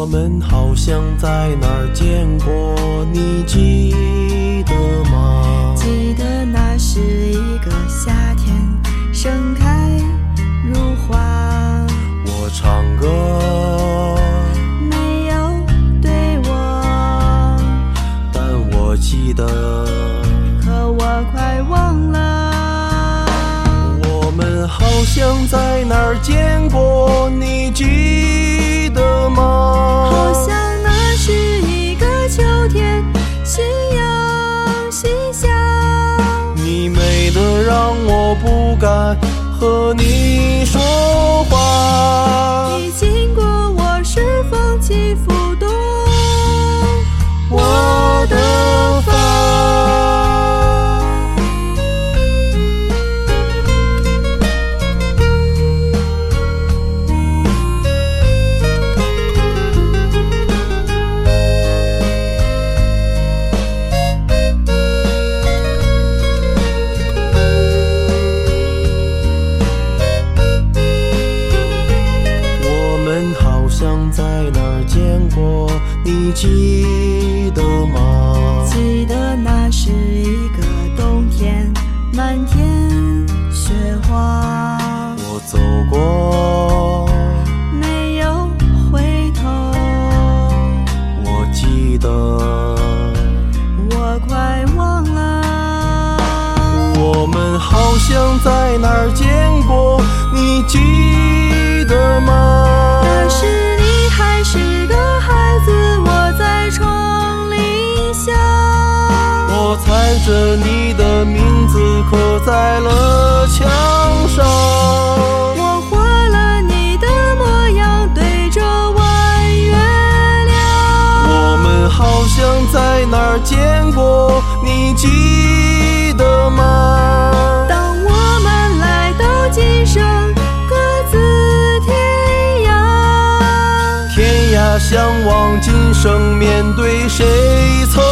我们好像在哪儿见过？你记得吗？记得那是一个夏天，盛开如花。我唱歌，没有对我，但我记得，可我快忘了。我们好像在哪儿见过？你记好像那是一个秋天，夕阳西下。你美得让我不敢和你说话。儿见过？你记得吗？记得那是一个冬天，满天雪花。我走过，没有回头，我记得，我快忘了。我们好像在哪儿见过？你记着你的名字刻在了墙上。我画了你的模样，对着弯月亮。我们好像在哪儿见过？你记得吗？当我们来到今生，各自天涯。天涯相望，今生面对谁曾